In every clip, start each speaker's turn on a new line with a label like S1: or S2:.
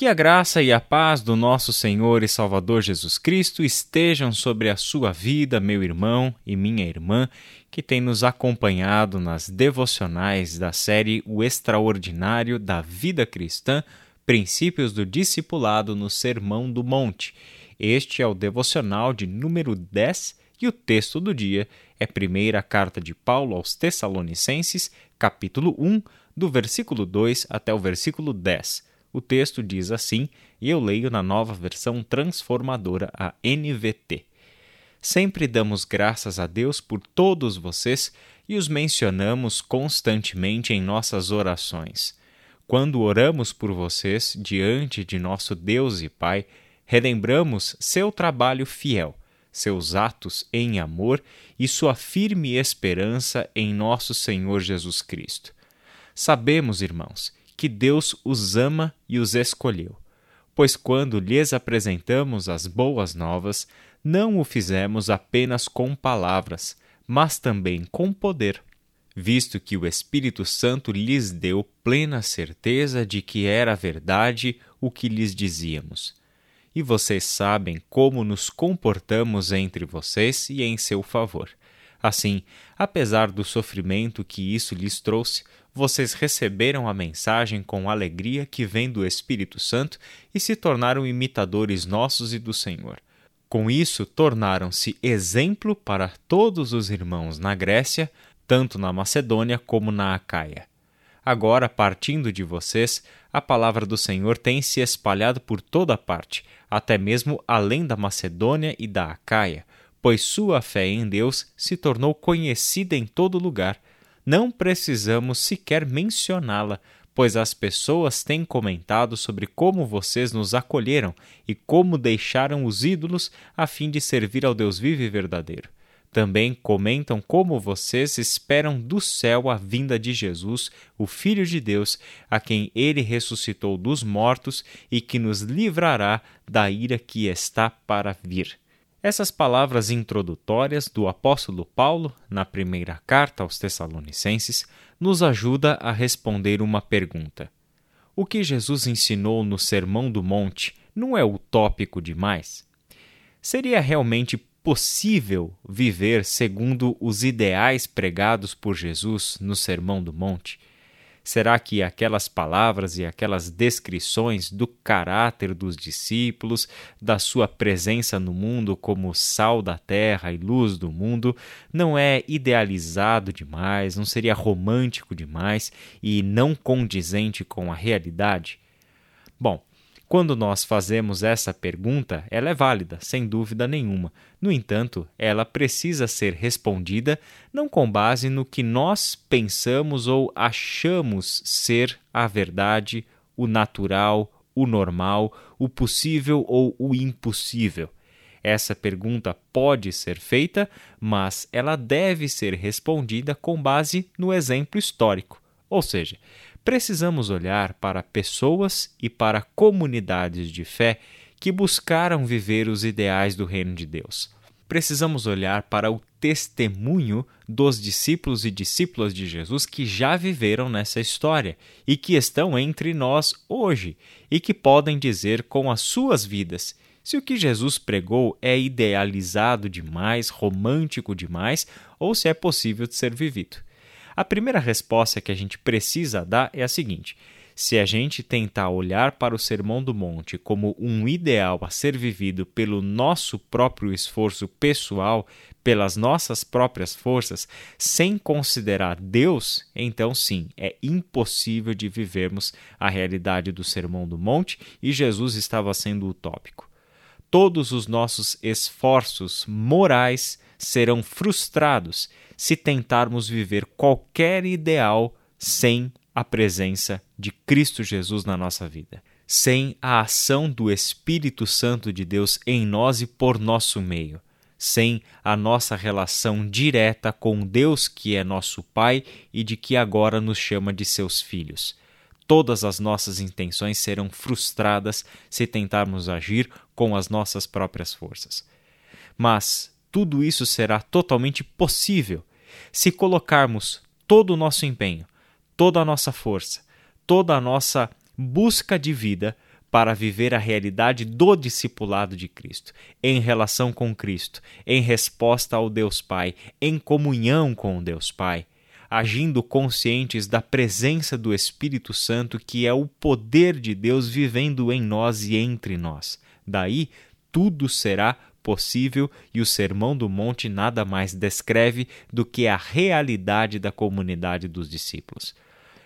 S1: Que a graça e a paz do nosso Senhor e Salvador Jesus Cristo estejam sobre a sua vida, meu irmão e minha irmã, que tem nos acompanhado nas devocionais da série O Extraordinário da Vida Cristã, Princípios do Discipulado no Sermão do Monte. Este é o devocional de número 10 e o texto do dia é a primeira carta de Paulo aos Tessalonicenses, capítulo 1, do versículo 2 até o versículo 10 o texto diz assim, e eu leio na nova versão transformadora, a NVT. Sempre damos graças a Deus por todos vocês e os mencionamos constantemente em nossas orações. Quando oramos por vocês diante de nosso Deus e Pai, relembramos seu trabalho fiel, seus atos em amor e sua firme esperança em nosso Senhor Jesus Cristo. Sabemos, irmãos, que Deus os ama e os escolheu. Pois quando lhes apresentamos as boas novas, não o fizemos apenas com palavras, mas também com poder, visto que o Espírito Santo lhes deu plena certeza de que era verdade o que lhes dizíamos. E vocês sabem como nos comportamos entre vocês e em seu favor. Assim, apesar do sofrimento que isso lhes trouxe, vocês receberam a mensagem com alegria que vem do Espírito Santo e se tornaram imitadores nossos e do Senhor. Com isso, tornaram-se exemplo para todos os irmãos na Grécia, tanto na Macedônia como na Acaia. Agora, partindo de vocês, a palavra do Senhor tem se espalhado por toda parte, até mesmo além da Macedônia e da Acaia, pois sua fé em Deus se tornou conhecida em todo lugar não precisamos sequer mencioná-la, pois as pessoas têm comentado sobre como vocês nos acolheram e como deixaram os ídolos a fim de servir ao Deus vivo e verdadeiro. Também comentam como vocês esperam do céu a vinda de Jesus, o Filho de Deus, a quem ele ressuscitou dos mortos e que nos livrará da ira que está para vir. Essas palavras introdutórias do apóstolo Paulo, na primeira carta aos Tessalonicenses, nos ajuda a responder uma pergunta. O que Jesus ensinou no Sermão do Monte não é utópico demais? Seria realmente possível viver segundo os ideais pregados por Jesus no Sermão do Monte? Será que aquelas palavras e aquelas descrições do caráter dos discípulos, da sua presença no mundo como sal da terra e luz do mundo, não é idealizado demais, não seria romântico demais e não condizente com a realidade? Bom, quando nós fazemos essa pergunta, ela é válida, sem dúvida nenhuma. No entanto, ela precisa ser respondida não com base no que nós pensamos ou achamos ser a verdade, o natural, o normal, o possível ou o impossível. Essa pergunta pode ser feita, mas ela deve ser respondida com base no exemplo histórico. Ou seja, precisamos olhar para pessoas e para comunidades de fé que buscaram viver os ideais do reino de Deus. Precisamos olhar para o testemunho dos discípulos e discípulas de Jesus que já viveram nessa história e que estão entre nós hoje e que podem dizer com as suas vidas se o que Jesus pregou é idealizado demais, romântico demais ou se é possível de ser vivido. A primeira resposta que a gente precisa dar é a seguinte: se a gente tentar olhar para o Sermão do Monte como um ideal a ser vivido pelo nosso próprio esforço pessoal, pelas nossas próprias forças, sem considerar Deus, então sim, é impossível de vivermos a realidade do Sermão do Monte e Jesus estava sendo utópico. Todos os nossos esforços morais serão frustrados se tentarmos viver qualquer ideal sem a presença de Cristo Jesus na nossa vida, sem a ação do Espírito Santo de Deus em nós e por nosso meio, sem a nossa relação direta com Deus que é nosso Pai e de que agora nos chama de seus filhos. Todas as nossas intenções serão frustradas se tentarmos agir com as nossas próprias forças. Mas tudo isso será totalmente possível se colocarmos todo o nosso empenho, toda a nossa força, toda a nossa busca de vida para viver a realidade do discipulado de Cristo, em relação com Cristo, em resposta ao Deus Pai, em comunhão com o Deus Pai, agindo conscientes da presença do Espírito Santo, que é o poder de Deus vivendo em nós e entre nós. Daí, tudo será possível e o Sermão do Monte nada mais descreve do que a realidade da comunidade dos discípulos.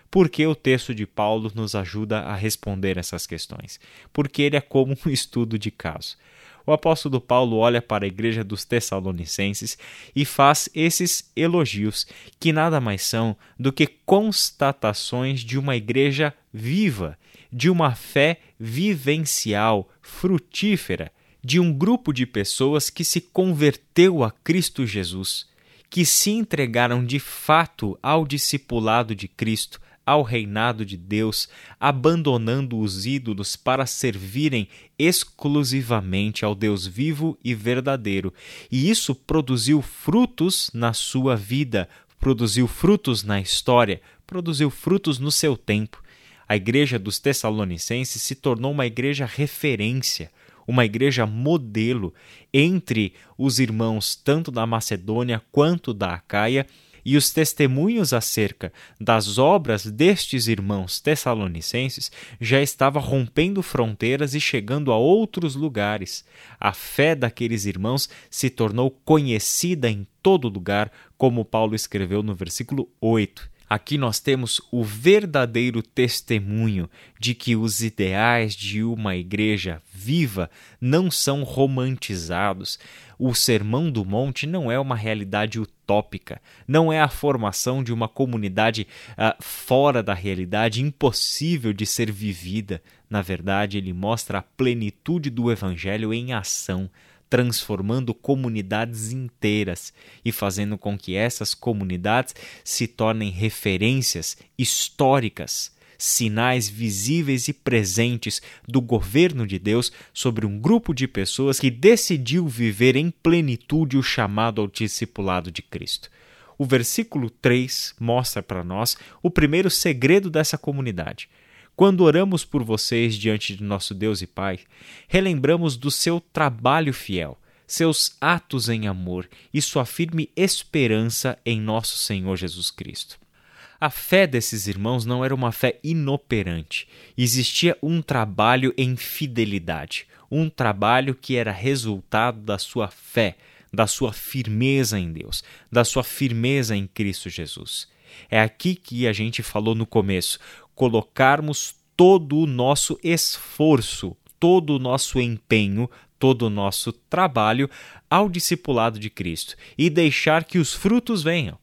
S1: Por que o texto de Paulo nos ajuda a responder essas questões? Porque ele é como um estudo de caso. O apóstolo Paulo olha para a igreja dos Tessalonicenses e faz esses elogios, que nada mais são do que constatações de uma igreja viva, de uma fé vivencial, frutífera, de um grupo de pessoas que se converteu a Cristo Jesus, que se entregaram de fato ao discipulado de Cristo, ao reinado de Deus, abandonando os ídolos para servirem exclusivamente ao Deus vivo e verdadeiro. E isso produziu frutos na sua vida, produziu frutos na história, produziu frutos no seu tempo. A igreja dos Tessalonicenses se tornou uma igreja referência, uma igreja modelo entre os irmãos tanto da Macedônia quanto da Acaia e os testemunhos acerca das obras destes irmãos tessalonicenses já estava rompendo fronteiras e chegando a outros lugares. A fé daqueles irmãos se tornou conhecida em todo lugar, como Paulo escreveu no versículo 8. Aqui nós temos o verdadeiro testemunho de que os ideais de uma igreja viva não são romantizados. O Sermão do Monte não é uma realidade utópica, não é a formação de uma comunidade uh, fora da realidade, impossível de ser vivida. Na verdade, ele mostra a plenitude do Evangelho em ação transformando comunidades inteiras e fazendo com que essas comunidades se tornem referências históricas, sinais visíveis e presentes do governo de Deus sobre um grupo de pessoas que decidiu viver em plenitude o chamado ao discipulado de Cristo. O versículo 3 mostra para nós o primeiro segredo dessa comunidade quando oramos por vocês diante de nosso Deus e Pai, relembramos do seu trabalho fiel, seus atos em amor e sua firme esperança em nosso Senhor Jesus Cristo. A fé desses irmãos não era uma fé inoperante. Existia um trabalho em fidelidade, um trabalho que era resultado da sua fé, da sua firmeza em Deus, da sua firmeza em Cristo Jesus. É aqui que a gente falou no começo colocarmos todo o nosso esforço, todo o nosso empenho, todo o nosso trabalho ao discipulado de Cristo e deixar que os frutos venham.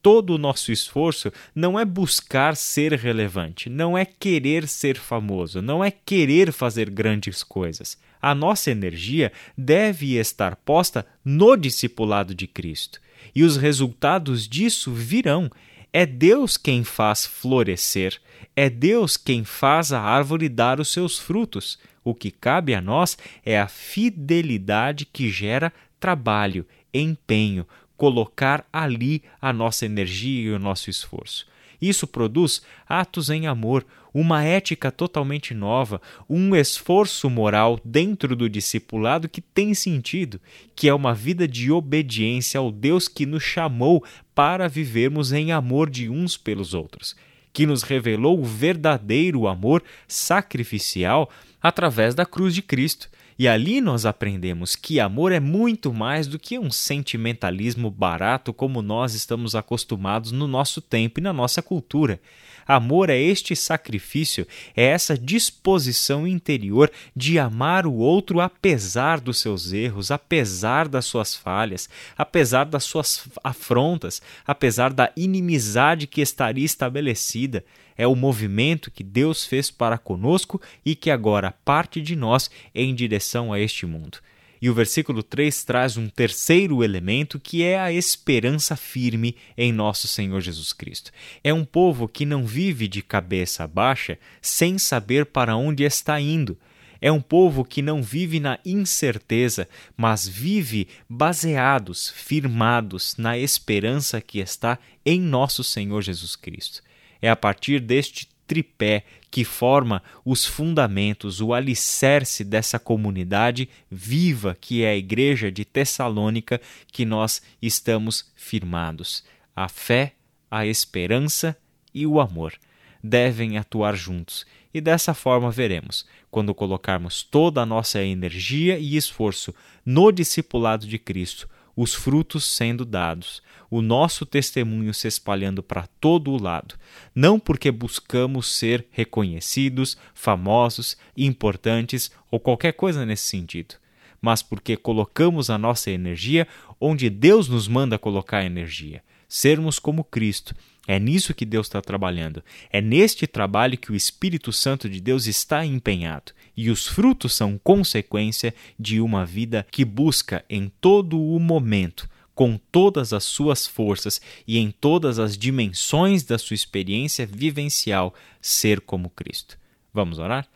S1: Todo o nosso esforço não é buscar ser relevante, não é querer ser famoso, não é querer fazer grandes coisas. A nossa energia deve estar posta no discipulado de Cristo. E os resultados disso virão é Deus quem faz florescer, é Deus quem faz a árvore dar os seus frutos. O que cabe a nós é a fidelidade que gera trabalho, empenho, colocar ali a nossa energia e o nosso esforço. Isso produz atos em amor, uma ética totalmente nova, um esforço moral dentro do discipulado que tem sentido, que é uma vida de obediência ao Deus que nos chamou para vivermos em amor de uns pelos outros, que nos revelou o verdadeiro amor sacrificial através da cruz de Cristo e ali nós aprendemos que amor é muito mais do que um sentimentalismo barato como nós estamos acostumados no nosso tempo e na nossa cultura. Amor é este sacrifício, é essa disposição interior de amar o outro apesar dos seus erros, apesar das suas falhas, apesar das suas afrontas, apesar da inimizade que estaria estabelecida é o movimento que Deus fez para conosco e que agora parte de nós em direção a este mundo. E o versículo 3 traz um terceiro elemento que é a esperança firme em nosso Senhor Jesus Cristo. É um povo que não vive de cabeça baixa sem saber para onde está indo. É um povo que não vive na incerteza, mas vive baseados, firmados na esperança que está em nosso Senhor Jesus Cristo. É a partir deste tripé que forma os fundamentos, o alicerce dessa comunidade viva que é a igreja de Tessalônica que nós estamos firmados. A fé, a esperança e o amor devem atuar juntos. E dessa forma veremos, quando colocarmos toda a nossa energia e esforço no discipulado de Cristo, os frutos sendo dados, o nosso testemunho se espalhando para todo o lado, não porque buscamos ser reconhecidos, famosos, importantes ou qualquer coisa nesse sentido, mas porque colocamos a nossa energia onde Deus nos manda colocar a energia, sermos como Cristo. É nisso que Deus está trabalhando. É neste trabalho que o Espírito Santo de Deus está empenhado. E os frutos são consequência de uma vida que busca em todo o momento, com todas as suas forças e em todas as dimensões da sua experiência vivencial, ser como Cristo. Vamos orar?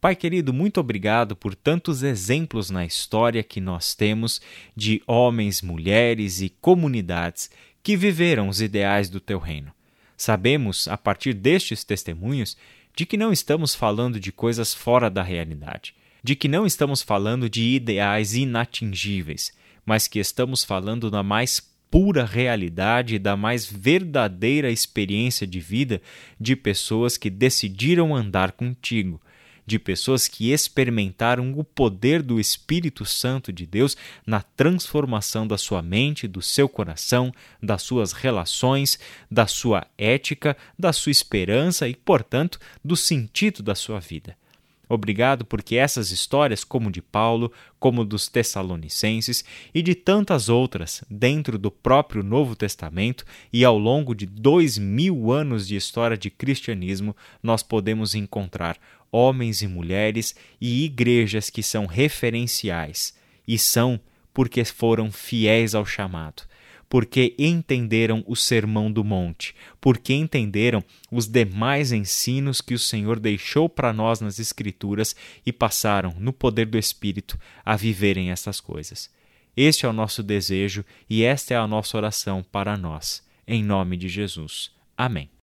S1: Pai querido, muito obrigado por tantos exemplos na história que nós temos de homens, mulheres e comunidades que viveram os ideais do teu reino. Sabemos, a partir destes testemunhos, de que não estamos falando de coisas fora da realidade, de que não estamos falando de ideais inatingíveis, mas que estamos falando da mais pura realidade da mais verdadeira experiência de vida de pessoas que decidiram andar contigo de pessoas que experimentaram o poder do Espírito Santo de Deus na transformação da sua mente, do seu coração, das suas relações, da sua ética, da sua esperança e, portanto, do sentido da sua vida. Obrigado porque essas histórias, como de Paulo, como dos Tessalonicenses e de tantas outras dentro do próprio Novo Testamento e ao longo de dois mil anos de história de cristianismo, nós podemos encontrar homens e mulheres e igrejas que são referenciais e são porque foram fiéis ao chamado, porque entenderam o Sermão do Monte, porque entenderam os demais ensinos que o Senhor deixou para nós nas Escrituras e passaram, no poder do Espírito, a viverem essas coisas. Este é o nosso desejo e esta é a nossa oração para nós. Em nome de Jesus. Amém.